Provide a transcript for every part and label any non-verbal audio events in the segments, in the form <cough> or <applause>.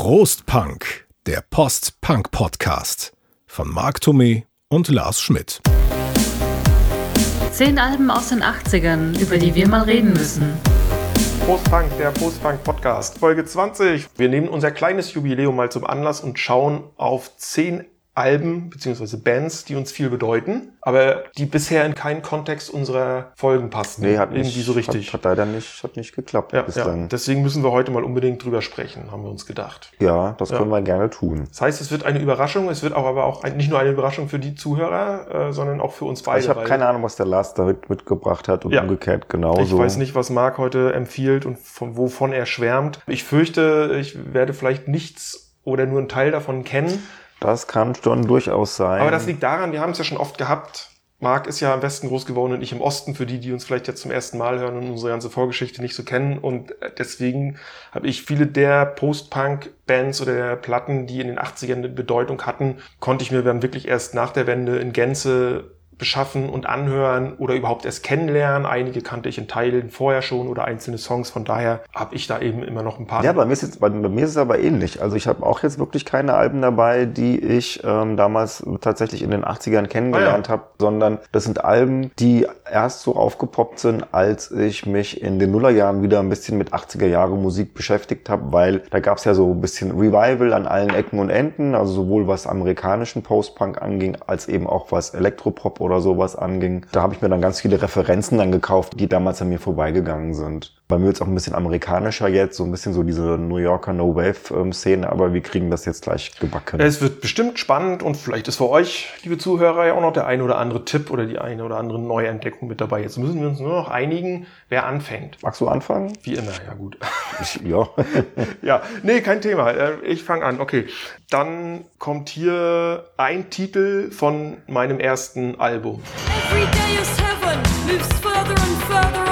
Prost Punk, der Post-Punk-Podcast von Marc Thomé und Lars Schmidt. Zehn Alben aus den 80ern, über die wir mal reden müssen. Postpunk, der Postpunk Podcast, Folge 20. Wir nehmen unser kleines Jubiläum mal zum Anlass und schauen auf zehn Alben bzw. Bands, die uns viel bedeuten, aber die bisher in keinen Kontext unserer Folgen passten. Nee, hat irgendwie nicht, so richtig. Hat, hat leider nicht, hat nicht geklappt ja, ja, bislang. deswegen müssen wir heute mal unbedingt drüber sprechen, haben wir uns gedacht. Ja, das Ja. können wir gerne tun. Das heißt, es wird eine Überraschung, es wird auch aber auch ein, nicht nur eine Überraschung für die Zuhörer, äh, sondern auch für uns beide. ich habe keine Ahnung, was der Lars da mit, mitgebracht hat und Ja. umgekehrt genauso. Ich weiß nicht, was Marc heute empfiehlt und von wovon er schwärmt. Ich fürchte, ich werde vielleicht nichts oder nur einen Teil davon kennen. Das kann schon durchaus sein. Aber das liegt daran, wir haben es ja schon oft gehabt. Marc ist ja im Westen groß geworden und ich im Osten, für die, die uns vielleicht jetzt zum ersten Mal hören und unsere ganze Vorgeschichte nicht so kennen. Und äh, deswegen habe ich viele der Post-Punk-Bands oder der Platten, die in den 80ern eine Bedeutung hatten, konnte ich mir dann wirklich erst nach der Wende in Gänze beschaffen und anhören oder überhaupt erst kennenlernen. Einige kannte ich in Teilen vorher schon oder einzelne Songs. Von daher habe ich da eben immer noch ein paar. ja, bei mir, ist jetzt, bei, bei mir ist es aber ähnlich. Also ich habe auch jetzt wirklich keine Alben dabei, die ich ähm, damals tatsächlich in den 80ern kennengelernt Ah, habe, sondern das sind Alben, die erst so aufgepoppt sind, als ich mich in den Nullerjahren wieder ein bisschen mit 80er Jahre Musik beschäftigt habe, weil da gab es ja so ein bisschen Revival an allen Ecken und Enden, also sowohl was amerikanischen Post-Punk anging, als eben auch was Elektropop oder sowas anging. Da habe ich mir dann ganz viele Referenzen dann gekauft, die damals an mir vorbeigegangen sind. Bei mir ist auch ein bisschen amerikanischer jetzt, so ein bisschen so diese New Yorker No-Wave-Szene, aber wir kriegen das jetzt gleich gebacken. Es wird bestimmt spannend und vielleicht ist für euch, liebe Zuhörer, ja auch noch der eine oder andere Tipp oder die eine oder andere Neuentdeckung mit dabei. Jetzt müssen wir uns nur noch einigen, wer anfängt. Magst du anfangen? Wie immer, ja gut. <laughs> Ich, ja. <laughs> ja, nee, kein Thema. Äh, Ich fange an. Okay, dann kommt hier ein Titel von meinem ersten Album. Every day is heaven, moves further and further.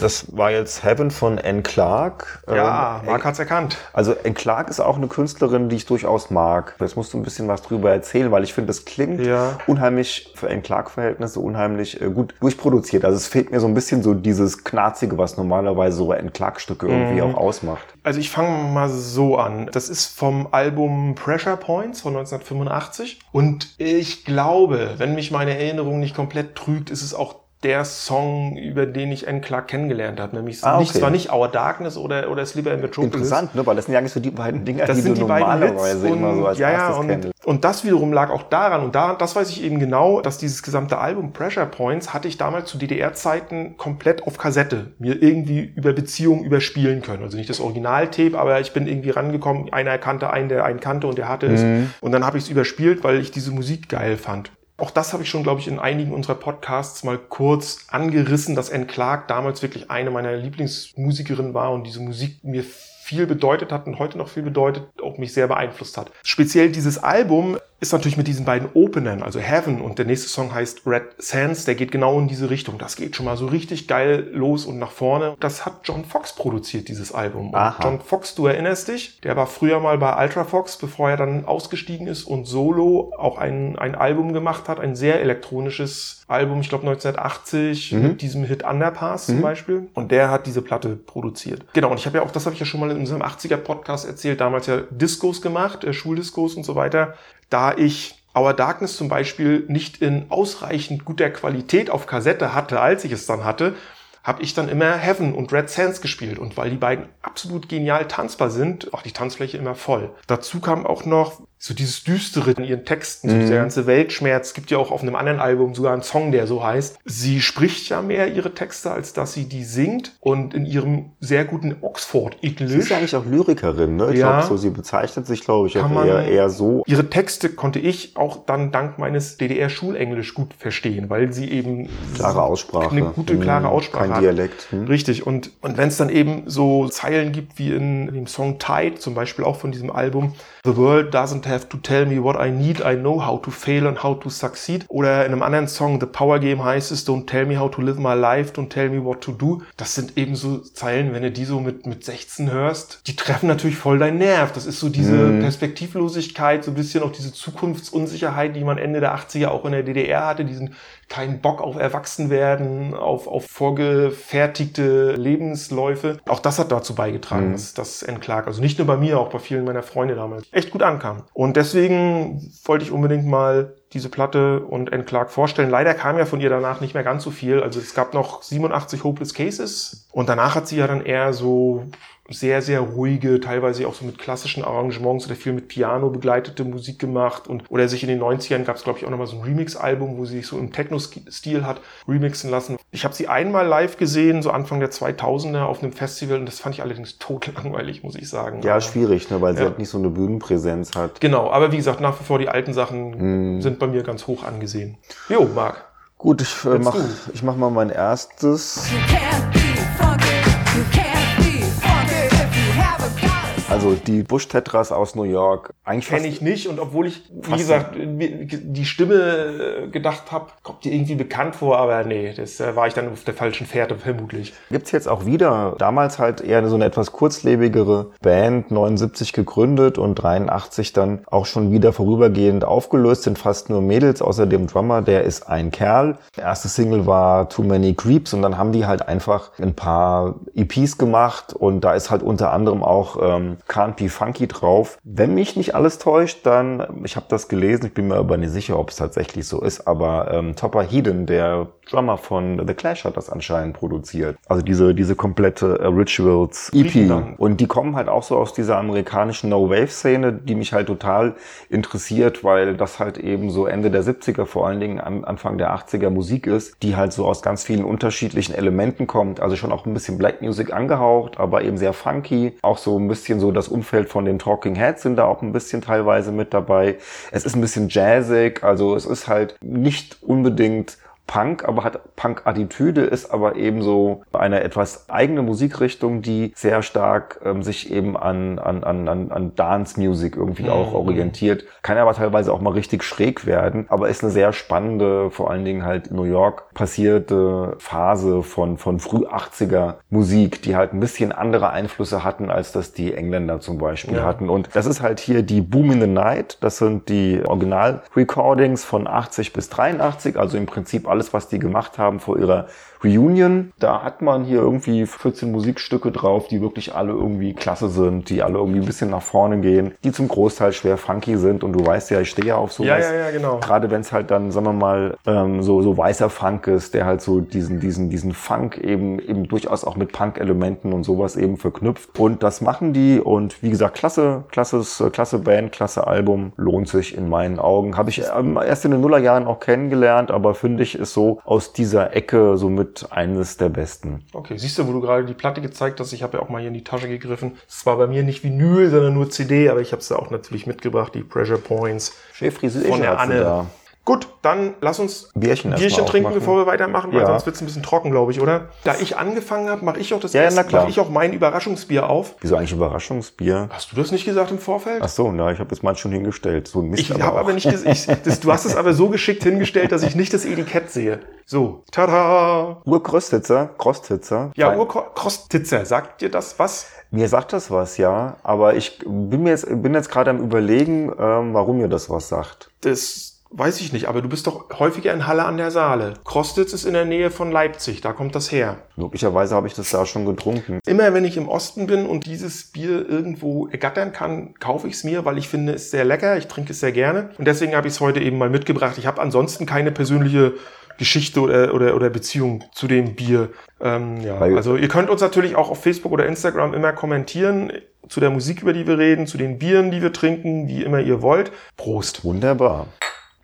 Das war jetzt Heaven von Anne Clark. Ja, Ähm, Marc hat's erkannt. Also Anne Clark ist auch eine Künstlerin, die ich durchaus mag. Jetzt musst du ein bisschen was drüber erzählen, weil ich finde, das klingt Ja. unheimlich für Anne Clark-Verhältnisse unheimlich äh, gut durchproduziert. Also es fehlt mir so ein bisschen so dieses Knarzige, was normalerweise so Anne Clark-Stücke irgendwie Mhm. auch ausmacht. Also ich fange mal so an. Das ist vom Album Pressure Points von 1985. Und ich glaube, wenn mich meine Erinnerung nicht komplett trügt, ist es auch der Song, über den ich Anne Clark kennengelernt habe. Nämlich Ah, nicht, okay. zwar nicht Our Darkness oder, oder Sleeper in Metropolis. Interessant, ne? weil das sind ja eigentlich so die beiden Dinger, Das die sind du die beiden normalerweise Hits immer so als ja, ja, erstes und, kennst. und das wiederum lag auch daran und da, das weiß ich eben genau, dass dieses gesamte Album Pressure Points hatte ich damals zu DDR-Zeiten komplett auf Kassette mir irgendwie über Beziehungen überspielen können. Also nicht das Originaltape, aber ich bin irgendwie rangekommen, einer kannte einen, der einen kannte und der hatte es Mhm. und dann habe ich es überspielt, weil ich diese Musik geil fand. Auch das habe ich schon, glaube ich, in einigen unserer Podcasts mal kurz angerissen, dass Anne Clark damals wirklich eine meiner Lieblingsmusikerinnen war und diese Musik mir viel bedeutet hat und heute noch viel bedeutet, auch mich sehr beeinflusst hat. Speziell dieses Album ist natürlich mit diesen beiden Openern, also Heaven und der nächste Song heißt Red Sands, der geht genau in diese Richtung. Das geht schon mal so richtig geil los und nach vorne. Das hat John Fox produziert, dieses Album. John Fox, du erinnerst dich, der war früher mal bei Ultra Fox, bevor er dann ausgestiegen ist und solo auch ein, ein Album gemacht hat, ein sehr elektronisches Album, ich glaube 1980, mit diesem Hit Underpass zum Beispiel. Und der hat diese Platte produziert. Genau, und ich habe ja auch, das habe ich ja schon mal in unserem 80er-Podcast erzählt, damals ja Discos gemacht, äh, Schuldiskos und so weiter. Da ich Our Darkness zum Beispiel nicht in ausreichend guter Qualität auf Kassette hatte, als ich es dann hatte, habe ich dann immer Heaven und Red Sands gespielt. Und weil die beiden absolut genial tanzbar sind, auch die Tanzfläche immer voll. Dazu kam auch noch so dieses Düstere in ihren Texten, so dieser ganze Weltschmerz. Gibt ja auch auf einem anderen Album sogar einen Song, der so heißt. Sie spricht ja mehr ihre Texte, als dass sie die singt. Und in ihrem sehr guten Sie Oxford-English ist ja eigentlich auch Lyrikerin, ne? Ich Ja. glaube, so, sie bezeichnet sich, glaube ich, auch eher, eher so. Ihre Texte konnte ich auch dann dank meines DDR-Schulenglisch gut verstehen, weil sie eben Klare Aussprache. eine gute, Hm, klare Aussprache Kein hat. Dialekt. Hm. Richtig. Und, und wenn es dann eben so Zeilen gibt wie in dem Song Tide, zum Beispiel auch von diesem Album, The world doesn't have to tell me what I need, I know how to fail and how to succeed. Oder in einem anderen Song, The Power Game heißt es, don't tell me how to live my life, don't tell me what to do. Das sind eben so Zeilen, wenn du die so mit, mit 16 hörst, die treffen natürlich voll deinen Nerv. Das ist so diese Mhm. Perspektivlosigkeit, so ein bisschen auch diese Zukunftsunsicherheit, die man Ende der 80er auch in der DDR hatte, diesen keinen Bock auf Erwachsenwerden, auf, auf vorgefertigte Lebensläufe. Auch das hat dazu beigetragen, Mhm. dass das N-Clark, also nicht nur bei mir, auch bei vielen meiner Freunde damals, echt gut ankam. Und deswegen wollte ich unbedingt mal diese Platte und. Clark vorstellen. Leider kam ja von ihr danach nicht mehr ganz so viel. Also es gab noch 87 Hopeless Cases und danach hat sie ja dann eher so sehr, sehr ruhige, teilweise auch so mit klassischen Arrangements oder viel mit Piano begleitete Musik gemacht und oder sich in den 90ern gab es glaube ich auch nochmal so ein Remix-Album, wo sie sich so im Techno-Stil hat remixen lassen. Ich habe sie einmal live gesehen, so Anfang der 2000er auf einem Festival und das fand ich allerdings <laughs> totlangweilig, muss ich sagen. Ja, Aber- schwierig, ne, weil sie Ja. halt nicht so eine Bühnenpräsenz hat. Genau, aber wie gesagt, nach wie vor die alten Sachen Hm. sind bei mir ganz hoch angesehen. Jo, Marc. Gut, ich äh, Jetzt mach, du. ich mach mal mein erstes. Also die Bush Tetras aus New York. Kenne ich nicht und obwohl ich, wie gesagt, die Stimme äh, gedacht habe, kommt dir irgendwie bekannt vor, aber nee, das äh, war ich dann auf der falschen Fährte vermutlich. Gibt's jetzt auch wieder. Damals halt eher so eine etwas kurzlebigere Band, 79 gegründet und 83 dann auch schon wieder vorübergehend aufgelöst, sind fast nur Mädels, außer dem Drummer, der ist ein Kerl. Der erste Single war Too Many Creeps und dann haben die halt einfach ein paar EPs gemacht und da ist halt unter anderem auch ähm, Can't Be Funky drauf. Wenn mich nicht alles täuscht, dann, ich habe das gelesen, ich bin mir aber nicht sicher, ob es tatsächlich so ist, aber ähm, Topper Heeden, der Drummer von The Clash hat das anscheinend produziert. Also diese, diese komplette äh, Rituals EP. Und die kommen halt auch so aus dieser amerikanischen No-Wave-Szene, die mich halt total interessiert, weil das halt eben so Ende der 70er, vor allen Dingen an, Anfang der 80er Musik ist, die halt so aus ganz vielen unterschiedlichen Elementen kommt. Also schon auch ein bisschen Black Music angehaucht, aber eben sehr funky. Auch so ein bisschen so das Umfeld von den Talking Heads sind da auch ein bisschen teilweise mit dabei. Es ist ein bisschen jazzig, also es ist halt nicht unbedingt Punk, aber hat Punk-Attitüde, ist aber eben so eine etwas eigene Musikrichtung, die sehr stark ähm, sich eben an, an, an, an, an Dance-Music irgendwie auch orientiert. Kann aber teilweise auch mal richtig schräg werden, aber ist eine sehr spannende, vor allen Dingen halt in New York passierte Phase von, von früh 80er Musik, die halt ein bisschen andere Einflüsse hatten, als das die Engländer zum Beispiel Ja. hatten. Und das ist halt hier die Boom in the Night. Das sind die Original-Recordings von 80 bis 83, also im Prinzip alles, was die gemacht haben vor ihrer Reunion. Da hat man hier irgendwie 14 Musikstücke drauf, die wirklich alle irgendwie klasse sind, die alle irgendwie ein bisschen nach vorne gehen, die zum Großteil schwer funky sind. Und du weißt ja, ich stehe ja auf sowas. Ja, ja, ja, genau. Gerade wenn es halt dann, sagen wir mal, ähm, so, so weißer Funk ist, der halt so diesen, diesen, diesen Funk eben, eben durchaus auch mit Punk-Elementen und sowas eben verknüpft. Und das machen die und wie gesagt, klasse, klasses, äh, klasse Band, klasse Album, lohnt sich in meinen Augen. Habe ich ähm, erst in den Nullerjahren auch kennengelernt, aber finde ich, ist so aus dieser Ecke somit eines der besten. Okay, siehst du, wo du gerade die Platte gezeigt hast, ich habe ja auch mal hier in die Tasche gegriffen. Es war bei mir nicht Vinyl, sondern nur CD, aber ich habe es ja auch natürlich mitgebracht, die Pressure Points. Chef Von der Anne. da. Gut, dann lass uns Bierchen Bierchen trinken, aufmachen. bevor wir weitermachen, weil Ja. sonst wird es ein bisschen trocken, glaube ich, oder? Da ich angefangen habe, mache ich auch das Ja, erste, mache ich auch mein Überraschungsbier auf. Wieso eigentlich Überraschungsbier? Hast du das nicht gesagt im Vorfeld? Ach so, na, ich habe das mal schon hingestellt. So ein Mist Ich habe aber nicht ich, das, Du hast es aber so geschickt hingestellt, dass ich nicht das Etikett sehe. So, tada! Urkrostitzer, Krostitzer. Ja, Urkrostitzer, sagt dir das was? Mir sagt das was, ja. Aber ich bin mir jetzt, bin jetzt gerade am überlegen, ähm, warum mir das was sagt. Das weiß ich nicht, aber du bist doch häufiger in Halle an der Saale. Krostitz ist in der Nähe von Leipzig, da kommt das her. Möglicherweise habe ich das da schon getrunken. Immer wenn ich im Osten bin und dieses Bier irgendwo ergattern kann, kaufe ich es mir, weil ich finde, es sehr lecker. Ich trinke es sehr gerne. Und deswegen habe ich es heute eben mal mitgebracht. Ich habe ansonsten keine persönliche Geschichte oder, oder, oder Beziehung zu dem Bier. Ähm, ja, also ihr könnt uns natürlich auch auf Facebook oder Instagram immer kommentieren zu der Musik, über die wir reden, zu den Bieren, die wir trinken, wie immer ihr wollt. Prost. Wunderbar.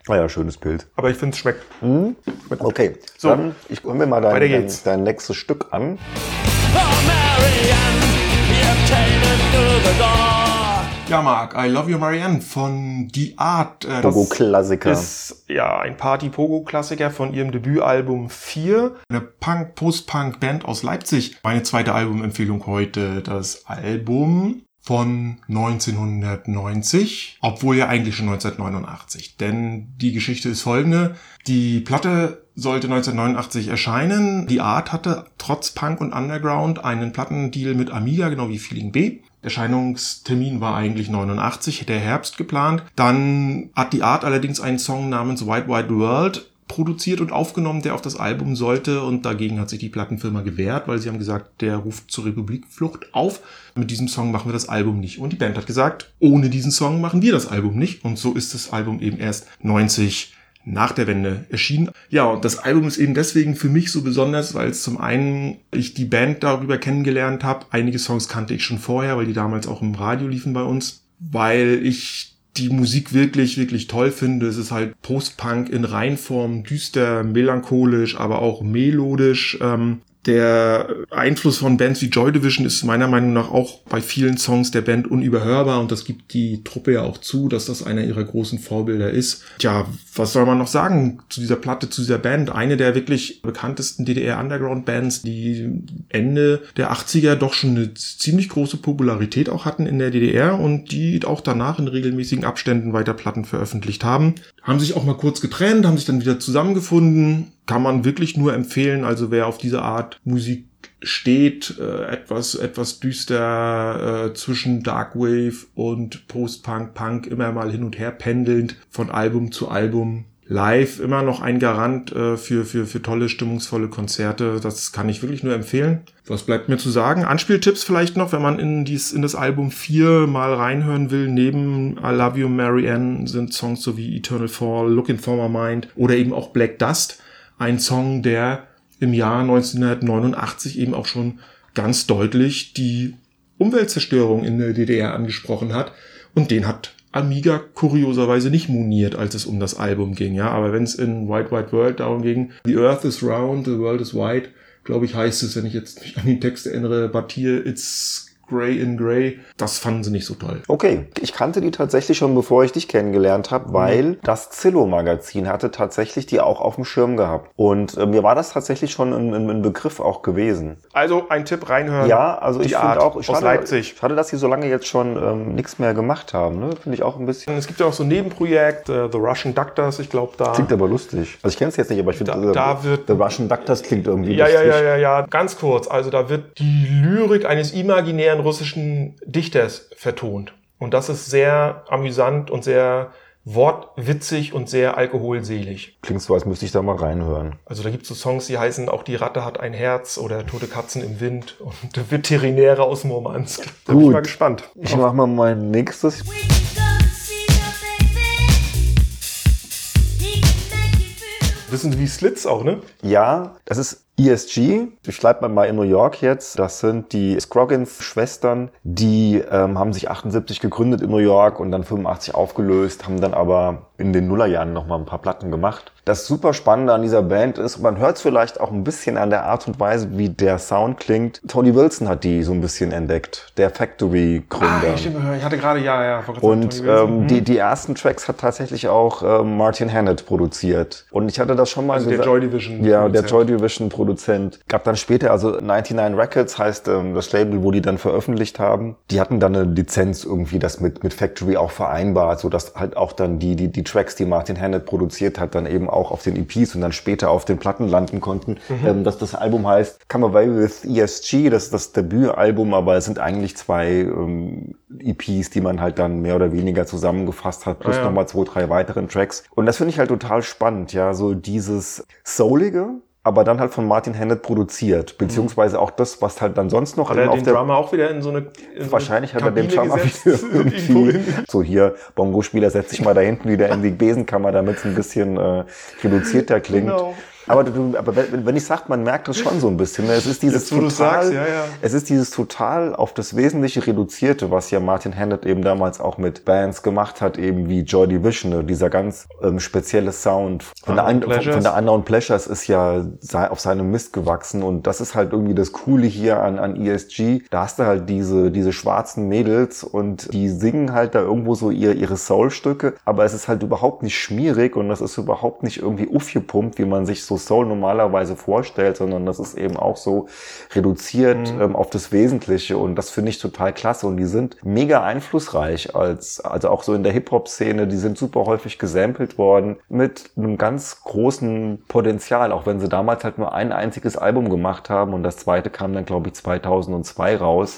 Ah ja, schönes Bild. Aber ich finde, es schmeckt. Okay, So. dann ich hol mir mal dein, dein, dein nächstes Stück an. Ja, Marc, I Love You Marianne von Die Art. Äh, Pogo-Klassiker. Ist ja ein Party-Pogo-Klassiker von ihrem Debütalbum 4. Eine Punk-Post-Punk-Band aus Leipzig. Meine zweite Albumempfehlung heute. Das Album von 1990, obwohl ja eigentlich schon 1989. Denn die Geschichte ist folgende. Die Platte sollte 1989 erscheinen. Die Art hatte trotz Punk und Underground einen Plattendeal mit Amiga, genau wie Feeling B. Erscheinungstermin war eigentlich 89, der Herbst geplant. Dann hat die Art allerdings einen Song namens White White World produziert und aufgenommen, der auf das Album sollte und dagegen hat sich die Plattenfirma gewehrt, weil sie haben gesagt, der ruft zur Republikflucht auf. Mit diesem Song machen wir das Album nicht. Und die Band hat gesagt, ohne diesen Song machen wir das Album nicht. Und so ist das Album eben erst 90 nach der Wende erschienen. Ja, und das Album ist eben deswegen für mich so besonders, weil es zum einen ich die Band darüber kennengelernt habe. Einige Songs kannte ich schon vorher, weil die damals auch im Radio liefen bei uns, weil ich die Musik wirklich, wirklich toll finde. Es ist halt Post-Punk in Reinform, düster, melancholisch, aber auch melodisch. Ähm, der Einfluss von Bands wie Joy Division ist meiner Meinung nach auch bei vielen Songs der Band unüberhörbar und das gibt die Truppe ja auch zu, dass das einer ihrer großen Vorbilder ist. Tja, was soll man noch sagen zu dieser Platte, zu dieser Band? Eine der wirklich bekanntesten DDR Underground Bands, die Ende der 80er doch schon eine ziemlich große Popularität auch hatten in der DDR und die auch danach in regelmäßigen Abständen weiter Platten veröffentlicht haben. Haben sich auch mal kurz getrennt, haben sich dann wieder zusammengefunden, kann man wirklich nur empfehlen. Also wer auf diese Art Musik steht, äh, etwas, etwas düster äh, zwischen Darkwave und Post-Punk, Punk immer mal hin und her pendelnd von Album zu Album. Live immer noch ein Garant äh, für, für, für tolle, stimmungsvolle Konzerte. Das kann ich wirklich nur empfehlen. Was bleibt mir zu sagen? Anspieltipps vielleicht noch, wenn man in, dies, in das Album 4 mal reinhören will. Neben I Love You, Marianne sind Songs so wie Eternal Fall, Looking for My Mind oder eben auch Black Dust ein Song, der im Jahr 1989 eben auch schon ganz deutlich die Umweltzerstörung in der DDR angesprochen hat. Und den hat Amiga kurioserweise nicht moniert, als es um das Album ging. Ja, aber wenn es in White White World darum ging, The Earth is round, the world is white, glaube ich, heißt es, wenn ich jetzt mich an den Text erinnere, but here it's Grey in Grey. Das fanden sie nicht so toll. Okay, ich kannte die tatsächlich schon, bevor ich dich kennengelernt habe, weil Mhm. das Zillow-Magazin hatte tatsächlich die auch auf dem Schirm gehabt. Und äh, mir war das tatsächlich schon ein, ein, ein Begriff auch gewesen. Also ein Tipp reinhören. Ja, also Die ich finde auch, aus schade, Leipzig. schade, dass sie so lange jetzt schon ähm, nichts mehr gemacht haben. Ne? Finde ich auch ein bisschen. Es gibt ja auch so ein Nebenprojekt, äh, The Russian Doctors, ich glaube da. Klingt aber lustig. Also ich kenne es jetzt nicht, aber ich finde, Da- da wird- The Russian das klingt irgendwie Ja, ja, lustig. ja, ja, ja. Ganz kurz. Also da wird die Lyrik eines imaginären russischen Dichters vertont. Und das ist sehr amüsant und sehr wortwitzig und sehr alkoholselig. Klingt so, als müsste ich da mal reinhören. Also da gibt es so Songs, die heißen auch Die Ratte hat ein Herz oder Tote Katzen im Wind und der <laughs> Veterinäre aus Murmansk. Da bin ich Gut. mal gespannt. Ich mache mal mein nächstes. Wissen Sie, wie Slits auch, ne? Ja, das ist ESG. Ich bleibe mal in New York jetzt. Das sind die Scroggins-Schwestern. Die ähm, haben sich 78 gegründet in New York und dann 85 aufgelöst, haben dann aber in den Nullerjahren noch mal ein paar Platten gemacht. Das super Spannende an dieser Band ist, man hört es vielleicht auch ein bisschen an der Art und Weise, wie der Sound klingt. Tony Wilson hat die so ein bisschen entdeckt, der Factory-Gründer. Ah, stimmt, ich hatte gerade, ja, ja. gerade Und ähm, die, die ersten Tracks hat tatsächlich auch ähm, Martin Hannett produziert. Und ich hatte das schon mal Also der gesagt- Joy Division Ja, der. Joy Division Produzent. Gab dann später, also 99 Records heißt ähm, das Label, wo die dann veröffentlicht haben. Die hatten dann eine Lizenz irgendwie, das mit, mit Factory auch vereinbart, so dass halt auch dann die, die, die Tracks, die Martin Hannett produziert hat, dann eben auch auf den EPs und dann später auf den Platten landen konnten. Mhm. Ähm, dass das Album heißt Come Away with ESG, das ist das Debütalbum, aber es sind eigentlich zwei ähm, EPs, die man halt dann mehr oder weniger zusammengefasst hat, plus Ah, ja. nochmal zwei, drei weiteren Tracks. Und das finde ich halt total spannend, ja, so dieses Soulige, aber dann halt von Martin Hannett produziert, beziehungsweise auch das, was halt dann sonst noch Hat er auf den der Drummer auch wieder in so eine in so Wahrscheinlich hat eine er den gesetzt, wieder <laughs> irgendwie. So hier, Bongo-Spieler, setz dich mal da hinten wieder in die Besenkammer, damit es ein bisschen äh, reduzierter klingt. Genau. Aber, du, aber wenn ich sag, man merkt das schon so ein bisschen. ne? Es ist dieses Jetzt, total, sagst, ja, ja. es ist dieses total auf das Wesentliche reduzierte, was ja Martin Hannett eben damals auch mit Bands gemacht hat, eben wie Joy Division, ne? dieser ganz ähm, spezielle Sound von der, Pleasures. von der Unknown Pleasures ist ja auf seinem Mist gewachsen und das ist halt irgendwie das Coole hier an, an ESG. Da hast du halt diese, diese schwarzen Mädels und die singen halt da irgendwo so ihr, ihre Soul-Stücke, aber es ist halt überhaupt nicht schmierig und das ist überhaupt nicht irgendwie aufgepumpt, wie man sich so so Soul normalerweise vorstellt, sondern das ist eben auch so reduziert Mhm. ähm, auf das Wesentliche und das finde ich total klasse und die sind mega einflussreich als, also auch so in der Hip-Hop-Szene, die sind super häufig gesampelt worden mit einem ganz großen Potenzial, auch wenn sie damals halt nur ein einziges Album gemacht haben und das zweite kam dann glaube ich 2002 raus.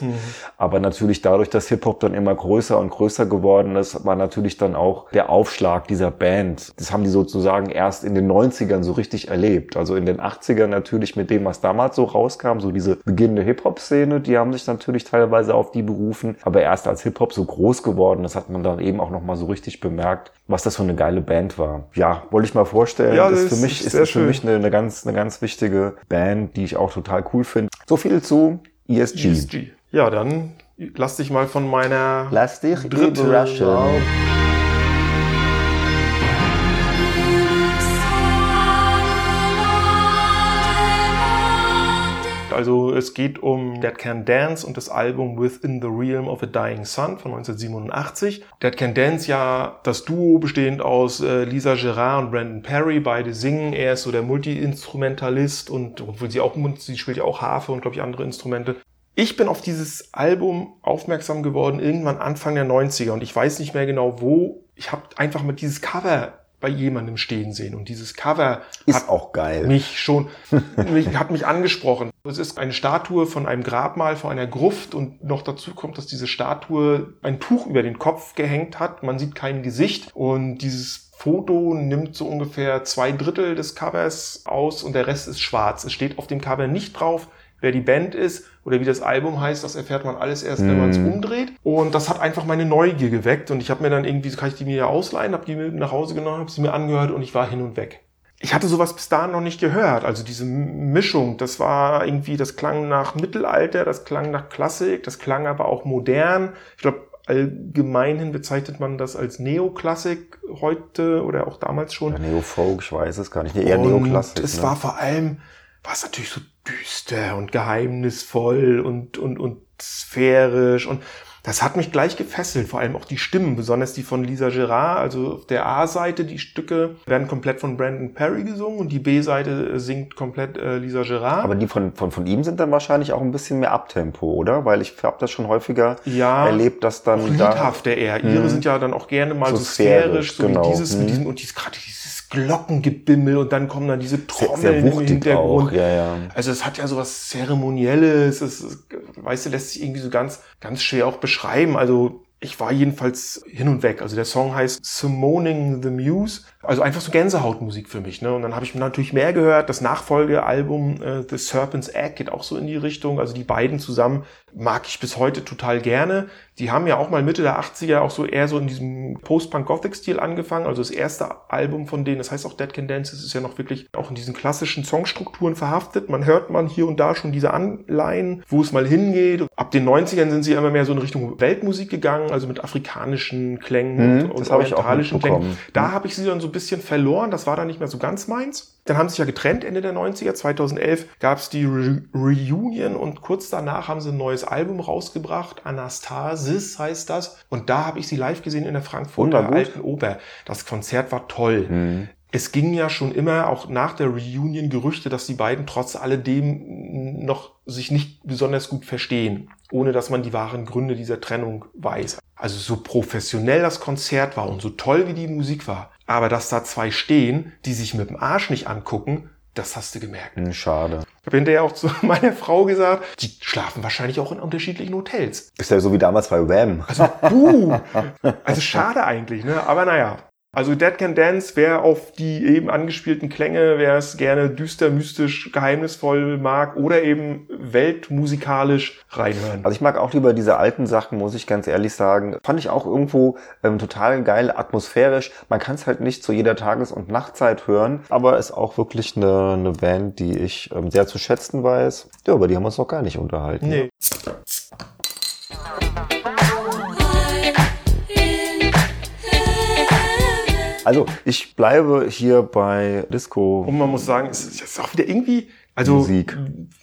Aber natürlich dadurch, dass Hip-Hop dann immer größer und größer geworden ist, war natürlich dann auch der Aufschlag dieser Band. Das haben die sozusagen erst in den 90ern so richtig erlebt. Also in den 80ern natürlich mit dem, was damals so rauskam, so diese beginnende Hip-Hop-Szene, die haben sich natürlich teilweise auf die berufen. Aber erst als Hip-Hop so groß geworden ist, hat man dann eben auch nochmal so richtig bemerkt, was das für eine geile Band war. Ja, wollte ich mal vorstellen. Ja, ist das für mich, ist ist das für mich eine, eine ganz, eine ganz wichtige Band, die ich auch total cool finde. So viel zu ESG. ESG. Ja, dann lass dich mal von meiner Lass dich Dritte überraschen. Wahl. Also es geht um Dead Can Dance und das Album Within the Realm of a Dying Sun von 1987. Dead Can Dance ja das Duo bestehend aus äh, Lisa Gerard und Brandon Perry. Beide singen. Er ist so der Multi-Instrumentalist und obwohl sie auch sie spielt ja auch Harfe und glaube ich andere Instrumente. Ich bin auf dieses Album aufmerksam geworden irgendwann Anfang der 90er und ich weiß nicht mehr genau wo. Ich habe einfach mal dieses Cover bei jemandem stehen sehen und dieses Cover Ist hat auch geil. mich schon, <laughs> mich, hat mich angesprochen. Es ist eine Statue von einem Grabmal vor einer Gruft und noch dazu kommt, dass diese Statue ein Tuch über den Kopf gehängt hat. Man sieht kein Gesicht und dieses Foto nimmt so ungefähr zwei Drittel des Covers aus und der Rest ist schwarz. Es steht auf dem Cover nicht drauf, wer die Band ist oder wie das Album heißt, das erfährt man alles erst, wenn man es umdreht. Und das hat einfach meine Neugier geweckt und ich habe mir dann irgendwie, kann ich die mir ja ausleihen, habe die mir nach Hause genommen, habe sie mir angehört und ich war hin und weg. Ich hatte sowas bis dahin noch nicht gehört. Also diese Mischung, das war irgendwie, das klang nach Mittelalter, das klang nach Klassik, das klang aber auch modern. Ich glaube, allgemeinhin bezeichnet man das als Neoklassik heute oder auch damals schon. Ja, Neo-Folk, ich weiß es gar nicht. Nee, eher Und Neoklassik. es ne? war vor allem, war es natürlich so düster und geheimnisvoll und, und, und sphärisch und das hat mich gleich gefesselt, vor allem auch die Stimmen, besonders die von Lisa Gerard. Also auf der A-Seite, die Stücke werden komplett von Brandon Perry gesungen und die B-Seite singt komplett äh, Lisa Gerard. Aber die von, von, von ihm sind dann wahrscheinlich auch ein bisschen mehr Abtempo, oder? Weil ich habe das schon häufiger Ja, erlebt, dass dann auch da liedhafter eher. Ihre Hm. sind ja dann auch gerne mal So so, sphärisch, so genau. wie dieses Hm. mit diesem und dieses, gerade dieses Glockengebimmel und dann kommen dann diese sehr, Trommeln sehr im wuchtig Hintergrund. auch. Ja, ja. Also es hat ja sowas Zeremonielles, es, es weißt du, lässt sich irgendwie so ganz, ganz schwer auch beschreiben. Also ich war jedenfalls hin und weg. Also der Song heißt Summoning the Muse. Also einfach so Gänsehautmusik für mich. Ne? Und dann habe ich natürlich mehr gehört. Das Nachfolgealbum äh, The Serpent's Egg geht auch so in die Richtung. Also die beiden zusammen mag ich bis heute total gerne. Die haben ja auch mal Mitte der 80er auch so eher so in diesem Post-Punk-Gothic-Stil angefangen. Also das erste Album von denen, das heißt auch Dead Can Dance, ist ja noch wirklich auch in diesen klassischen Songstrukturen verhaftet. Man hört man hier und da schon diese Anleihen, wo es mal hingeht. Ab den 90ern sind sie immer mehr so in Richtung Weltmusik gegangen, also mit afrikanischen Klängen Mhm, und, orientalischen Klängen. Da habe ich sie dann so ein bisschen verloren. Das war dann nicht mehr so ganz meins. Dann haben sie sich ja getrennt Ende der 90er. 2011 gab es die Re Reunion und kurz danach haben sie ein neues Album rausgebracht. Anastasis heißt das. Und da habe ich sie live gesehen in der Frankfurter. Alten Oper. Das Konzert war toll. Mhm. Es ging ja schon immer, auch nach der Reunion, Gerüchte, dass die beiden trotz alledem noch sich nicht besonders gut verstehen, ohne dass man die wahren Gründe dieser Trennung weiß. Also so professionell das Konzert war und so toll wie die Musik war, aber dass da zwei stehen, die sich mit dem Arsch nicht angucken, das hast du gemerkt. Hm, Schade. Ich habe hinterher auch zu <laughs> meiner Frau gesagt, die schlafen wahrscheinlich auch in unterschiedlichen Hotels. Ist ja so wie damals bei Wham. Also, buh. Also schade eigentlich, ne? Aber naja. Also Dead Can Dance, wer auf die eben angespielten Klänge, wer es gerne düster, mystisch, geheimnisvoll mag oder eben weltmusikalisch reinhören. Also ich mag auch lieber diese alten Sachen, muss ich ganz ehrlich sagen. Fand ich auch irgendwo ähm, total geil, atmosphärisch. Man kann es halt nicht zu jeder Tages- und Nachtzeit hören, aber ist auch wirklich eine, eine Band, die ich ähm, sehr zu schätzen weiß. Ja, über die haben wir uns noch gar nicht unterhalten. Nee. Also ich bleibe hier bei Disco. Und man muss sagen, es ist auch wieder irgendwie, also Musik.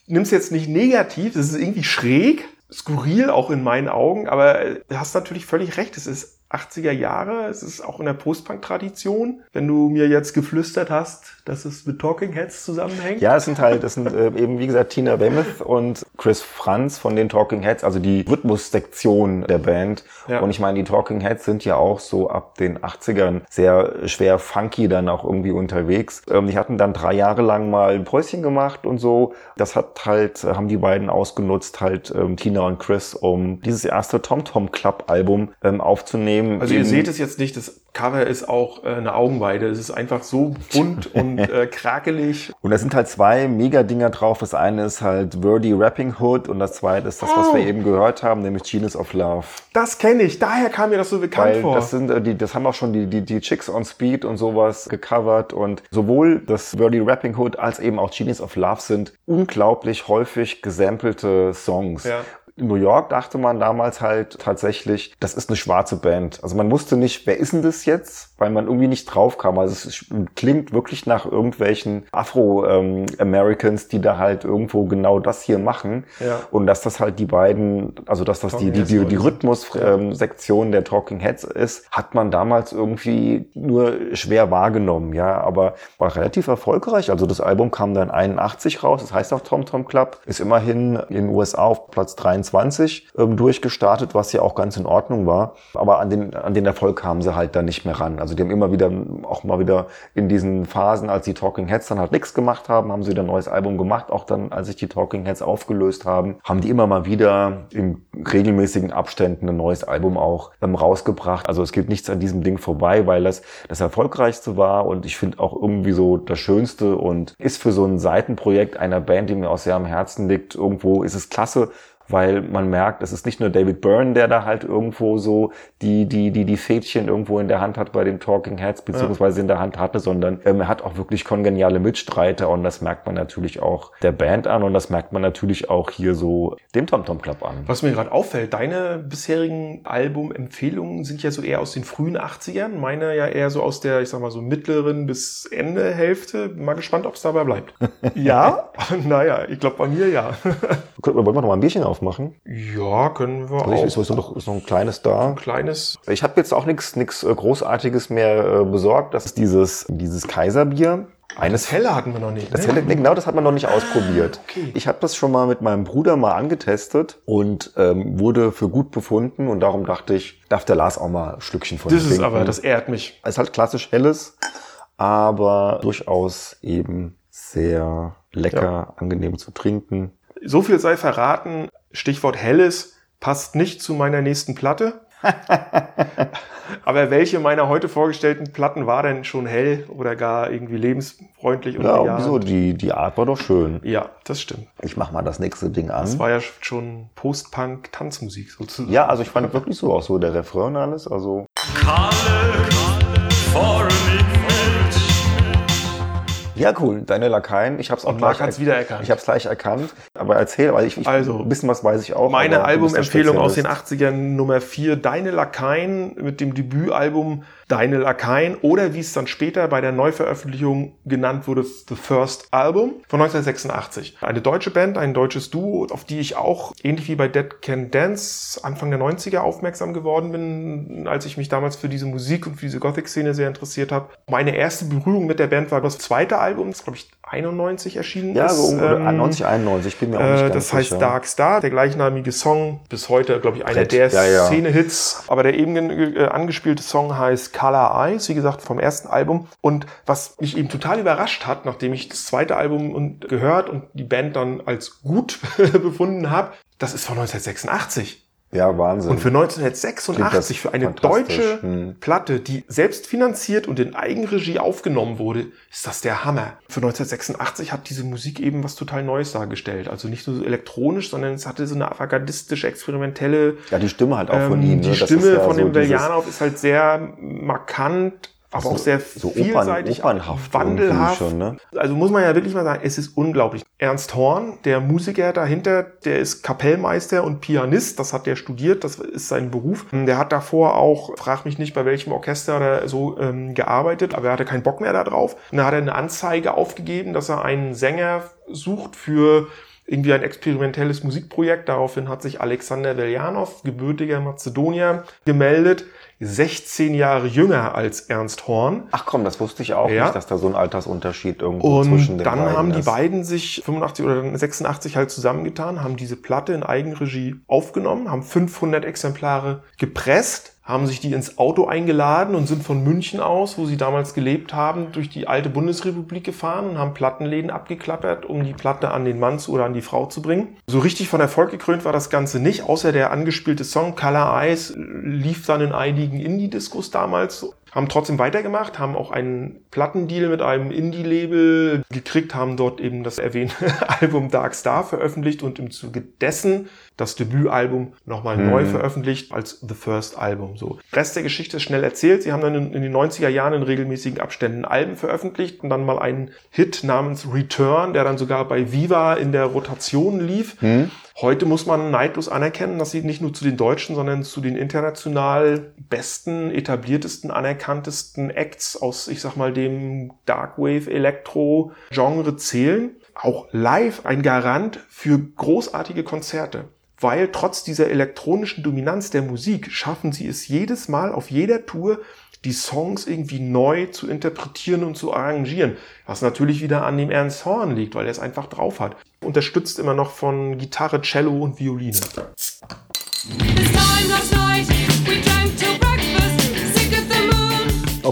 nimm's jetzt nicht negativ, es ist irgendwie schräg, skurril auch in meinen Augen, aber du hast natürlich völlig recht, es ist 80er Jahre. Es ist auch in der Post-Punk-Tradition. Wenn du mir jetzt geflüstert hast, dass es mit Talking Heads zusammenhängt. Ja, es sind halt, das sind äh, eben wie gesagt Tina Weymouth und Chris Franz von den Talking Heads, also die Rhythmussektion der Band. Ja. Und ich meine, die Talking Heads sind ja auch so ab den 80ern sehr schwer funky dann auch irgendwie unterwegs. Ähm, die hatten dann drei Jahre lang mal ein Päuschen gemacht und so. Das hat halt, haben die beiden ausgenutzt, halt ähm, Tina und Chris, um dieses erste Tom Tom Club Album ähm, aufzunehmen. Also ihr Eben- seht es jetzt nicht, das Cover ist auch äh, eine Augenweide. Es ist einfach so bunt <laughs> und äh, krakelig. Und da sind halt zwei Mega-Dinger drauf. Das eine ist halt Verdi Rapping Hood und das zweite ist das, was Oh. wir eben gehört haben, nämlich Genius of Love. Das kenne ich. Daher kam mir das so bekannt Weil vor. das sind äh, die, das haben auch schon die, die, die Chicks on Speed und sowas gecovert und sowohl das Verdi Rapping Hood als eben auch Genius of Love sind unglaublich häufig gesampelte Songs. Ja. In New York dachte man damals halt tatsächlich, das ist eine schwarze Band. Also man wusste nicht, wer ist denn das jetzt, weil man irgendwie nicht drauf kam. Also es klingt wirklich nach irgendwelchen Afro-Americans, die da halt irgendwo genau das hier machen. Ja. Und dass das halt die beiden, also dass das die, die, die, die Rhythmus-Sektion der Talking Heads ist, hat man damals irgendwie nur schwer wahrgenommen, ja, aber war relativ erfolgreich. Also das Album kam dann 81 raus, das heißt auch Tom Tom Club, ist immerhin in den USA auf Platz 23 ähm, durchgestartet, was ja auch ganz in Ordnung war. Aber an den, an den Erfolg kamen sie halt dann nicht mehr ran. Also die haben immer wieder, auch mal wieder in diesen Phasen, als die Talking Heads dann halt nichts gemacht haben, haben sie wieder ein neues Album gemacht. Auch dann, als sich die Talking Heads aufgelöst haben, haben die immer mal wieder in regelmäßigen Abständen ein neues Album auch ähm, rausgebracht. Also es geht nichts an diesem Ding vorbei, weil das das erfolgreichste war und ich finde auch irgendwie so das Schönste und ist für so ein Seitenprojekt einer Band, die mir auch sehr am Herzen liegt. Irgendwo ist es klasse, weil man merkt, es ist nicht nur David Byrne, der da halt irgendwo so die, die, die, die Fädchen irgendwo in der Hand hat bei den Talking Heads, beziehungsweise in der Hand hatte, sondern ähm, er hat auch wirklich kongeniale Mitstreiter und das merkt man natürlich auch der Band an und das merkt man natürlich auch hier so dem Tom Tom Club an. Was mir gerade auffällt, deine bisherigen Albumempfehlungen sind ja so eher aus den frühen 80ern, meine ja eher so aus der, ich sag mal so mittleren bis Ende Hälfte. Bin Mal gespannt, ob es dabei bleibt. <laughs> ja? <laughs> naja, ich glaube bei mir ja. Wollen wir noch mal ein Bierchen aufmachen? ja, können wir Also auch. ich, ist, noch, ist noch ein kleines da. ein kleines. Ich habe jetzt auch nichts nichts äh, Großartiges mehr äh, besorgt. Das ist dieses, dieses Kaiserbier. Eines Helle hatten wir noch nicht. Das ne? hätte, nee, genau, das hat man noch nicht ausprobiert. okay. Ich habe das schon mal mit meinem Bruder mal angetestet und ähm, wurde für gut befunden und darum dachte ich, darf der Lars auch mal ein Stückchen von das ist trinken. aber, das ehrt mich. Es ist halt klassisch helles, aber durchaus eben sehr lecker, angenehm zu trinken. So viel sei verraten. Stichwort Helles passt nicht zu meiner nächsten Platte. <laughs> Aber welche meiner heute vorgestellten Platten war denn schon hell oder gar irgendwie lebensfreundlich und Ja, wieso? Die, die Art war doch schön. Ja, das stimmt. Ich mach mal das nächste Ding an. Das war ja schon Post-Punk-Tanzmusik sozusagen. ja, also ich fand wirklich so auch so der Refrain und alles. Also ja, cool. Deine Lakaien. Ich hab's auch Und Marc gleich hat's wiedererkannt. Ich hab's gleich erkannt. Aber erzähl, weil ich, ich Also, ein bisschen was weiß ich auch. Meine Albumempfehlung aus den Spezialist. 80ern Nummer 4, Deine Lakaien mit dem Debütalbum Deine Lakaien oder wie es dann später bei der Neuveröffentlichung genannt wurde, The First Album von 1986. Eine deutsche Band, ein deutsches Duo, auf die ich auch ähnlich wie bei Dead Can Dance Anfang der 90er aufmerksam geworden bin, als ich mich damals für diese Musik und für diese Gothic-Szene sehr interessiert habe. Meine erste Berührung mit der Band war das zweite Album, das glaube ich 91 erschienen Ja, ist. so ungefähr Ähm, 90, 91. Ich bin mir auch nicht äh, ganz das heißt sicher. Dark Star, der gleichnamige Song, bis heute, glaube ich, einer Brett, der ja, ja. Szene-Hits. Aber der eben äh, angespielte Song heißt Color Eyes, wie gesagt, vom ersten Album. Und was mich eben total überrascht hat, nachdem ich das zweite Album gehört und die Band dann als gut <laughs> befunden habe, das ist von 1986. Ja, Wahnsinn. Und für Klingt 1986, das für eine deutsche Hm. Platte, die selbst finanziert und in Eigenregie aufgenommen wurde, ist das der Hammer. Für 1986 hat diese Musik eben was total Neues dargestellt. Also nicht nur so elektronisch, sondern es hatte so eine avantgardistische, experimentelle ja, die Stimme halt auch von ähm, ihm. Die ne? Das Stimme ja von so dem Beljanov ist halt sehr markant, aber So- auch sehr so Opern- vielseitig, opernhaft wandelhaft. schon, ne? Also muss man ja wirklich mal sagen, es ist unglaublich. Ernst Horn, der Musiker dahinter, der ist Kapellmeister und Pianist, das hat der studiert, das ist sein Beruf. Der hat davor auch, frag mich nicht, bei welchem Orchester oder so ähm, gearbeitet, aber er hatte keinen Bock mehr darauf. Und dann hat er eine Anzeige aufgegeben, dass er einen Sänger sucht für irgendwie ein experimentelles Musikprojekt. Daraufhin hat sich Alexander Veljanov, gebürtiger Mazedonier, gemeldet. 16 Jahre jünger als Ernst Horn. Ach komm, das wusste ich auch Ja. nicht, dass da so ein Altersunterschied irgendwo zwischen Und den dann beiden haben die ist. beiden sich 85 oder dann 86 halt zusammengetan, haben diese Platte in Eigenregie aufgenommen, haben 500 Exemplare gepresst, haben sich die ins Auto eingeladen und sind von München aus, wo sie damals gelebt haben, durch die alte Bundesrepublik gefahren und haben Plattenläden abgeklappert, um die Platte an den Mann oder an die Frau zu bringen. So richtig von Erfolg gekrönt war das Ganze nicht, außer der angespielte Song Color Eyes lief dann in einigen Indie-Discos damals haben trotzdem weitergemacht, haben auch einen Plattendeal mit einem Indie-Label gekriegt, haben dort eben das erwähnte <laughs> Album Dark Star veröffentlicht und im Zuge dessen das Debütalbum nochmal neu veröffentlicht als The First Album. So. Rest der Geschichte ist schnell erzählt. Sie haben dann in, in den 90er Jahren in regelmäßigen Abständen Alben veröffentlicht und dann mal einen Hit namens Return, der dann sogar bei Viva in der Rotation lief. Heute muss man neidlos anerkennen, dass sie nicht nur zu den deutschen, sondern zu den international besten, etabliertesten, anerkanntesten Acts aus, ich sag mal, dem Darkwave Elektro Genre zählen. Auch live ein Garant für großartige Konzerte. Weil trotz dieser elektronischen Dominanz der Musik schaffen sie es jedes Mal auf jeder Tour, die Songs irgendwie neu zu interpretieren und zu arrangieren. Was natürlich wieder an dem Ernst Horn liegt, weil er es einfach drauf hat. Unterstützt immer noch von Gitarre, Cello und Violine. This time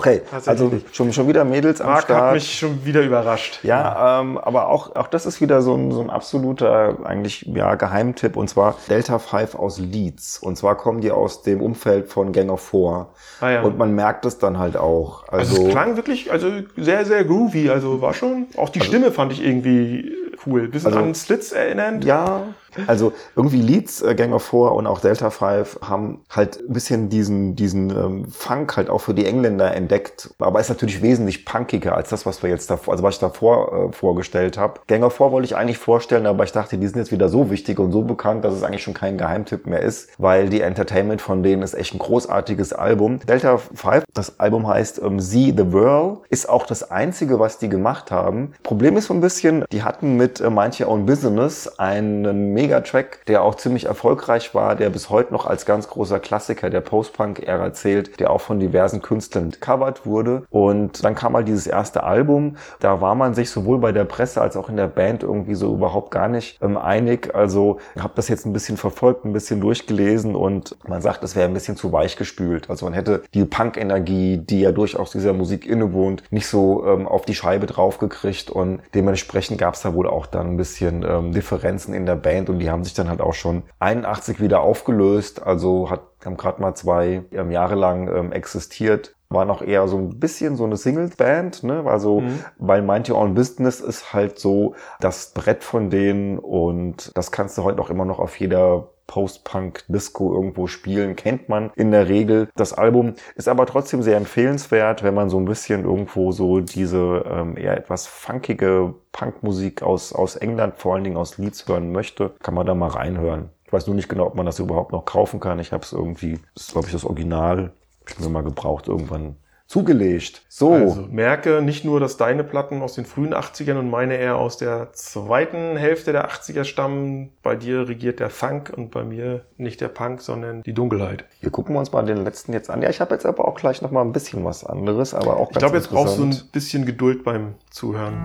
Okay, also schon, schon wieder Mädels am Marc Start. hat mich schon wieder überrascht. Ja, ähm, aber auch, auch das ist wieder so ein, so ein absoluter eigentlich ja, Geheimtipp und zwar Delta 5 aus Leeds. Und zwar kommen die aus dem Umfeld von Gang of Four. Ah, ja. Und man merkt es dann halt auch. Also, Also, es klang wirklich also sehr, sehr groovy. Also war schon. Auch die Stimme fand ich irgendwie cool. Bisschen Also- an Slits erinnernd. ja, also irgendwie Leeds, äh, Gang of Four und auch Delta 5 haben halt ein bisschen diesen, diesen ähm, Funk halt auch für die Engländer entdeckt. Aber ist natürlich wesentlich punkiger als das, was wir jetzt davor, also was ich davor äh, vorgestellt habe. Gang of Four wollte ich eigentlich vorstellen, aber ich dachte, die sind jetzt wieder so wichtig und so bekannt, dass es eigentlich schon kein Geheimtipp mehr ist, weil die Entertainment von denen ist echt ein großartiges Album. Delta 5, das Album heißt ähm, See the Whirl, ist auch das einzige, was die gemacht haben. Problem ist so ein bisschen, die hatten mit äh, Mind Your Own Business einen Megatrack, der auch ziemlich erfolgreich war, der bis heute noch als ganz großer Klassiker der Post-Punk-Ära zählt, der auch von diversen Künstlern covered wurde. Und dann kam halt dieses erste Album. Da war man sich sowohl bei der Presse als auch in der Band irgendwie so überhaupt gar nicht ähm, einig. Also habe das jetzt ein bisschen verfolgt, ein bisschen durchgelesen und man sagt, es wäre ein bisschen zu weich gespült. Also man hätte die Punk-Energie, die ja durchaus dieser Musik innewohnt, nicht so ähm, auf die Scheibe draufgekriegt und dementsprechend gab es da wohl auch dann ein bisschen ähm, Differenzen in der Band und die haben sich dann halt auch schon 81 wieder aufgelöst. Also hat, haben gerade mal zwei ähm, Jahre lang ähm, existiert war noch eher so ein bisschen so eine Singles-Band, ne? Also, weil Mind Your Own Business ist halt so das Brett von denen und das kannst du heute auch immer noch auf jeder Post-Punk-Disco irgendwo spielen, kennt man in der Regel. Das Album ist aber trotzdem sehr empfehlenswert, wenn man so ein bisschen irgendwo so diese ähm, eher etwas funkige Punkmusik aus, aus England, vor allen Dingen aus Leeds hören möchte, kann man da mal reinhören. Ich weiß nur nicht genau, ob man das überhaupt noch kaufen kann. Ich habe es irgendwie, ist glaube ich das Original, ich mir mal gebraucht, irgendwann zugelegt. So. Also merke nicht nur, dass deine Platten aus den frühen 80ern und meine eher aus der zweiten Hälfte der 80er stammen. Bei dir regiert der Funk und bei mir nicht der Punk, sondern die Dunkelheit. Wir gucken uns mal den letzten jetzt an. Ja, ich habe jetzt aber auch gleich noch mal ein bisschen was anderes, aber auch Ich ganz glaube, jetzt brauchst du ein bisschen Geduld beim Zuhören.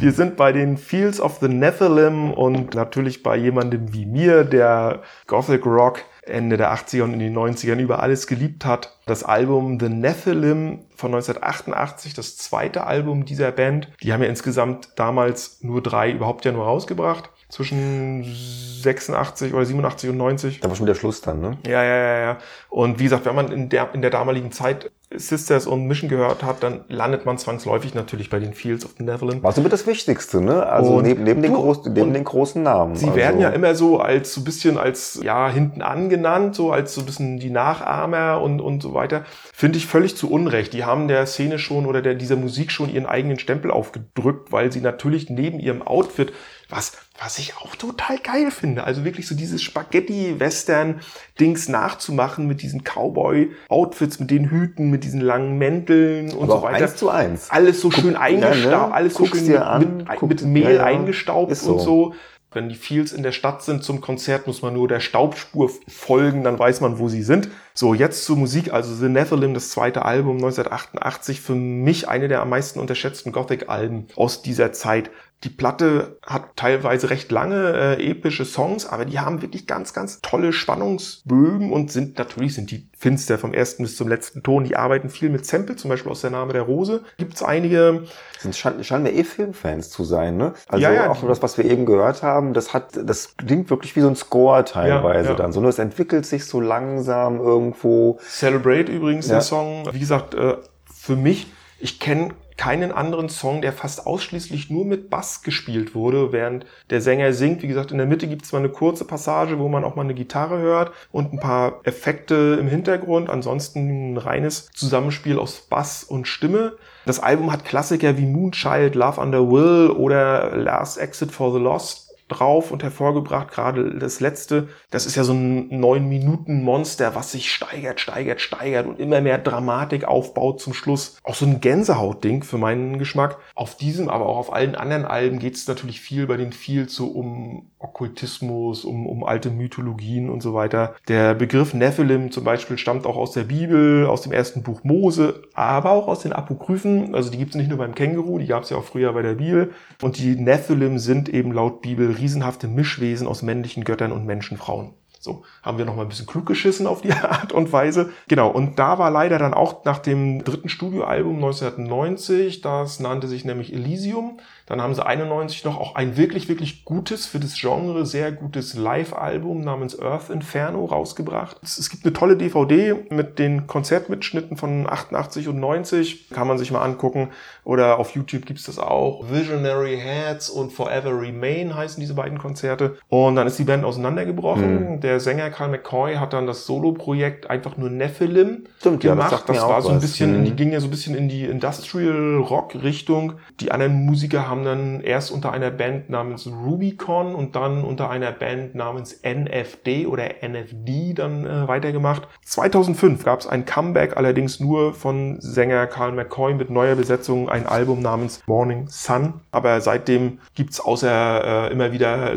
Wir sind bei den Fields of the Nephilim und natürlich bei jemandem wie mir, der Gothic Rock Ende der 80er und in den 90ern über alles geliebt hat. Das Album The Nephilim von 1988, das zweite Album dieser Band. Die haben ja insgesamt damals nur drei überhaupt ja nur rausgebracht. Zwischen 86 oder 87 und 90. Da war schon wieder Schluss dann, ne? Ja, ja, ja, ja. Und wie gesagt, wenn man in der, in der damaligen Zeit Sisters und Mission gehört hat, dann landet man zwangsläufig natürlich bei den Fields of the Nephilim. War somit das Wichtigste, ne? Also Und neben, neben, den, du- groß, neben und den großen Namen. Sie also, werden ja immer so als so ein bisschen als ja hinten angenannt, so als so ein bisschen die Nachahmer und und so weiter. Finde ich völlig zu Unrecht. Die haben der Szene schon oder der dieser Musik schon ihren eigenen Stempel aufgedrückt, weil sie natürlich neben ihrem Outfit was was ich auch total geil finde. Also wirklich so dieses Spaghetti-Western-Dings nachzumachen mit diesen Cowboy-Outfits, mit den Hüten, mit diesen langen Mänteln und Aber so weiter. eins zu eins. Alles so schön ja, eingestaubt, ne? alles so schön mit, an, mit, guck- mit Mehl ja, ja. eingestaubt so. und so. Wenn die Fields in der Stadt sind zum Konzert, muss man nur der Staubspur folgen, dann weiß man, wo sie sind. So, jetzt zur Musik, also The Nephilim, das zweite Album 1988, für mich eine der am meisten unterschätzten Gothic-Alben aus dieser Zeit. Die Platte hat teilweise recht lange äh, epische Songs, aber die haben wirklich ganz, ganz tolle Spannungsbögen und sind natürlich sind die finster vom ersten bis zum letzten Ton. Die arbeiten viel mit Sample, zum Beispiel aus der Name der Rose. Gibt's einige Sind scheinen, scheinen wir eh Filmfans zu sein, ne? Also Ja, ja. auch das, was wir eben gehört haben, das hat, das klingt wirklich wie so ein Score teilweise Ja, dann. So, ne? es entwickelt sich so langsam irgendwo. Celebrate übrigens der Song. Wie gesagt, äh, für mich, ich kenne keinen anderen Song, der fast ausschließlich nur mit Bass gespielt wurde, während der Sänger singt. Wie gesagt, in der Mitte gibt es mal eine kurze Passage, wo man auch mal eine Gitarre hört und ein paar Effekte im Hintergrund. Ansonsten ein reines Zusammenspiel aus Bass und Stimme. Das Album hat Klassiker wie Moonchild, Love Under Will oder Last Exit for the Lost drauf und hervorgebracht, gerade das letzte, das ist ja so ein neun Minuten Monster, was sich steigert, steigert, steigert und immer mehr Dramatik aufbaut zum Schluss. Auch so ein Gänsehautding für meinen Geschmack. Auf diesem, aber auch auf allen anderen Alben geht es natürlich viel bei den Fields so um Okkultismus, um, um alte Mythologien und so weiter. Der Begriff Nephilim zum Beispiel stammt auch aus der Bibel, aus dem ersten Buch Mose, aber auch aus den Apokryphen. Also die gibt es nicht nur beim Känguru, die gab es ja auch früher bei der Bibel. Und die Nephilim sind eben laut Bibel riesenhafte Mischwesen aus männlichen Göttern und Menschenfrauen. So, haben wir noch mal ein bisschen klug geschissen auf die <laughs> Art und Weise. Genau, und da war leider dann auch nach dem dritten Studioalbum 1990, das nannte sich nämlich Elysium, dann haben sie 91 noch auch ein wirklich, wirklich gutes, für das Genre sehr gutes Live-Album namens Earth Inferno rausgebracht. Es, gibt eine tolle DVD mit den Konzertmitschnitten von 88 und 90, kann man sich mal angucken. Oder auf YouTube gibt's das auch. Visionary Heads und Forever Remain heißen diese beiden Konzerte. Und dann ist die Band auseinandergebrochen. Der Sänger Carl McCoy hat dann das Solo-Projekt einfach nur Nephilim Stimmt, ja, das gemacht. mir das auch war so ein was. bisschen, in die Mhm. ging ja so ein bisschen in die Industrial Rock Richtung. Die anderen Musiker haben dann erst unter einer Band namens Rubicon und dann unter einer Band namens NFD oder NFD dann äh, weitergemacht. 2005 gab es ein Comeback, allerdings nur von Sänger Carl McCoy mit neuer Besetzung, ein Album namens Morning Sun. Aber seitdem gibt's außer äh, immer wieder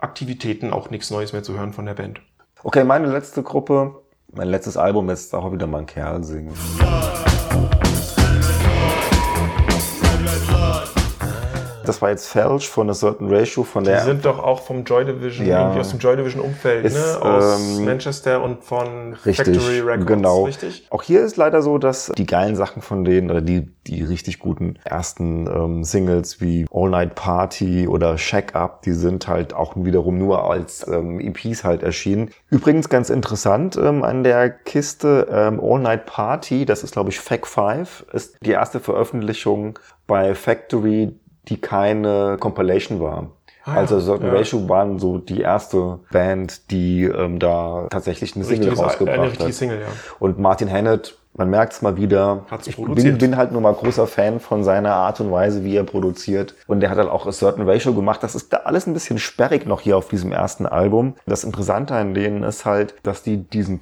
Live-Aktivitäten auch nichts Neues mehr zu hören von der Band. Okay, meine letzte Gruppe, mein letztes Album ist auch wieder mal ein Kerl singen. Das war jetzt falsch von a certain ratio von Die der sind doch auch vom Joy Division, Ja. irgendwie aus dem Joy Division Umfeld, Ist, ne? Aus ähm, Manchester und von Richtig, Factory Records. genau. Richtig? Auch hier ist leider so, dass die geilen Sachen von denen oder die, die richtig guten ersten ähm, Singles wie All Night Party oder Shack Up, die sind halt auch wiederum nur als ähm, EPs halt erschienen. Übrigens ganz interessant ähm, an der Kiste ähm, All Night Party, das ist glaube ich Fact 5, ist die erste Veröffentlichung bei Factory, die keine Compilation war. Ah, also. Certain Ja. Ratio waren so die erste Band, die ähm, da tatsächlich eine Single Richtiges- rausgebracht eine richtige hat. Single, ja. Und Martin Hannett, man merkt es mal wieder. Hat's ich produziert. bin, bin halt nur mal großer Fan von seiner Art und Weise, wie er produziert. Und der hat halt auch A Certain Ratio gemacht. Das ist da alles ein bisschen sperrig noch hier auf diesem ersten Album. Das Interessante an denen ist halt, dass die diesen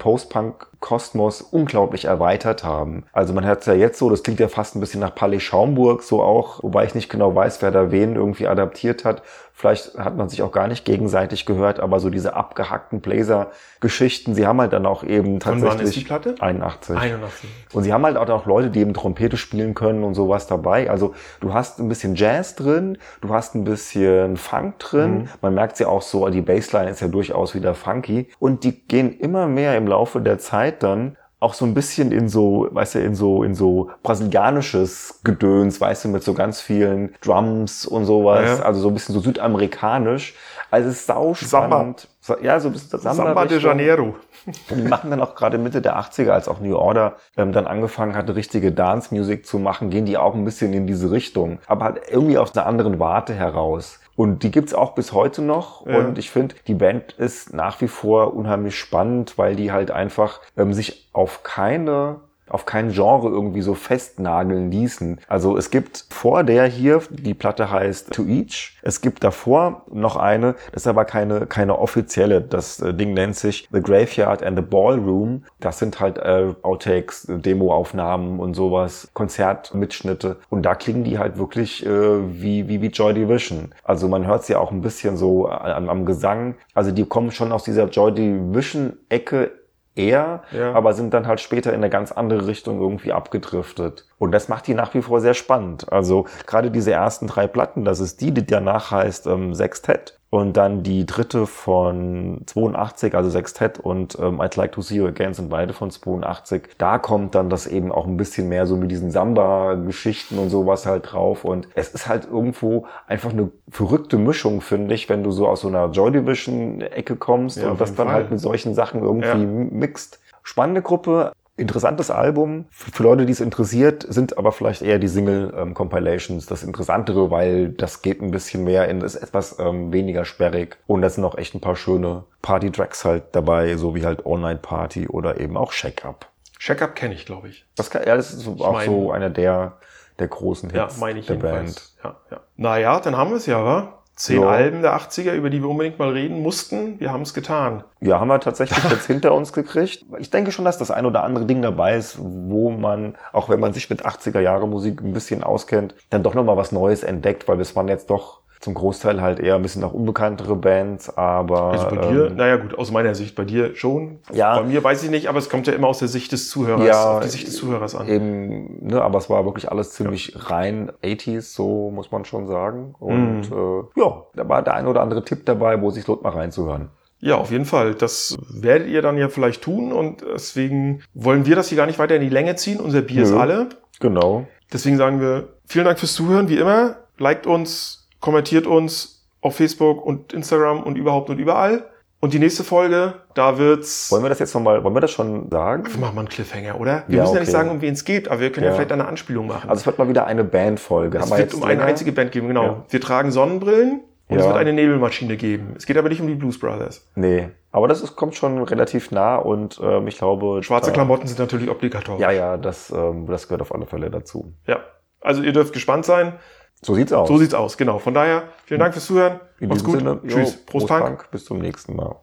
Post-Punk-Kosmos unglaublich erweitert haben. Also man hat es ja jetzt so, das klingt ja fast ein bisschen nach Palais Schaumburg so auch, wobei ich nicht genau weiß, wer da wen irgendwie adaptiert hat. Vielleicht hat man sich auch gar nicht gegenseitig gehört, aber so diese abgehackten Blazer-Geschichten, sie haben halt dann auch eben tatsächlich... wann ist die Platte? 81. 81. Und sie haben halt auch Leute, die eben Trompete spielen können und sowas dabei. Also du hast ein bisschen Jazz drin, du hast ein bisschen Funk drin. Man merkt sie auch so, die Bassline ist ja durchaus wieder funky. Und die gehen immer mehr im Laufe der Zeit dann auch so ein bisschen in so, weißt du, in so, in so brasilianisches Gedöns, weißt du, mit so ganz vielen Drums und sowas. Ja. Also so ein bisschen so südamerikanisch. Also es ist sau spannend. Ja, so ein bisschen Samba, Samba de. Janeiro. Und <laughs> die machen dann auch gerade Mitte der 80er, als auch New Order ähm, dann angefangen hatte, richtige Dance-Music zu machen, gehen die auch ein bisschen in diese Richtung. Aber halt irgendwie aus einer anderen Warte heraus. Und die gibt's auch bis heute noch. Ja. Und ich finde, die Band ist nach wie vor unheimlich spannend, weil die halt einfach ähm, sich auf keine auf kein Genre irgendwie so festnageln ließen. Also es gibt vor der hier, die Platte heißt To Each. Es gibt davor noch eine, das ist aber keine, keine offizielle. Das äh, Ding nennt sich The Graveyard and the Ballroom. Das sind halt äh, Outtakes, Demoaufnahmen und sowas, Konzertmitschnitte. Und da klingen die halt wirklich äh, wie, wie, wie Joy Division. Also man hört sie auch ein bisschen so am, am Gesang. Also die kommen schon aus dieser Joy Division-Ecke eher, Ja. aber sind dann halt später in eine ganz andere Richtung irgendwie abgedriftet. Und das macht die nach wie vor sehr spannend. Also gerade diese ersten drei Platten, das ist die, die danach heißt ähm, Sextett. Und dann die dritte von 82, also Sextett und ähm, I'd Like to See You Again sind beide von 82. Da kommt dann das eben auch ein bisschen mehr so mit diesen Samba-Geschichten und sowas halt drauf. Und es ist halt irgendwo einfach eine verrückte Mischung, finde ich, wenn du so aus so einer Joy Division-Ecke kommst Ja, und das dann Fall. halt mit solchen Sachen irgendwie Ja. mixt. Spannende Gruppe, interessantes Album. Für Leute, die es interessiert, sind aber vielleicht eher die Single-Compilations das Interessantere, weil das geht ein bisschen mehr in, ist etwas ähm, weniger sperrig. Und da sind auch echt ein paar schöne Party-Tracks halt dabei, so wie halt All Night Party oder eben auch Check Up. Check-up kenne ich, glaube ich. Das, kann, ja, das ist auch mein- so einer der, der großen Ja, Hits meine ich der jedenfalls. Ja, ja. Naja, dann haben wir es ja, wa? Zehn Ja. Alben der 80er, über die wir unbedingt mal reden mussten. Wir haben es getan. Ja, haben wir tatsächlich <laughs> jetzt hinter uns gekriegt. Ich denke schon, dass das ein oder andere Ding dabei ist, wo man, auch wenn man sich mit 80er Jahre Musik ein bisschen auskennt, dann doch nochmal was Neues entdeckt, weil das waren jetzt doch zum Großteil halt eher ein bisschen auch unbekanntere Bands, aber Also bei dir, ähm, naja gut, aus meiner Sicht, bei dir schon. Ja. Bei mir weiß ich nicht, aber es kommt ja immer aus der Sicht des Zuhörers, Ja, auf die Sicht des Zuhörers an. eben, ne, aber es war wirklich alles ziemlich rein 80s, so muss man schon sagen. Und Mhm. äh, ja, da war der ein oder andere Tipp dabei, wo es sich lohnt, mal reinzuhören. Ja, auf jeden Fall. Das werdet ihr dann ja vielleicht tun und deswegen wollen wir das hier gar nicht weiter in die Länge ziehen. Unser Bier ist Nö. alle. Genau. Deswegen sagen wir vielen Dank fürs Zuhören, wie immer. Liked uns, kommentiert uns auf Facebook und Instagram und überhaupt und überall. Und die nächste Folge, da wird's. Wollen wir das jetzt nochmal, wollen wir das schon sagen? Wir machen mal einen Cliffhanger, oder? Wir Ja, müssen ja nicht sagen, um wen es geht, aber wir können ja, Ja. vielleicht eine Anspielung machen. Also es wird mal wieder eine Bandfolge. es wird um eine einzige Band geben, genau. Ja. Wir tragen Sonnenbrillen und es wird eine Nebelmaschine geben. Es geht aber nicht um die Blues Brothers. Nee, aber das ist, kommt schon relativ nah und ähm, ich glaube... Schwarze da- Klamotten sind natürlich obligatorisch. Ja, ja, das, ähm, das gehört auf alle Fälle dazu. ja. Also ihr dürft gespannt sein. So sieht's aus. So sieht's aus, genau. Von daher, vielen Dank fürs Zuhören. In Macht's gut. Sinne, jo, Tschüss. Prost, Punk. Bis zum nächsten Mal.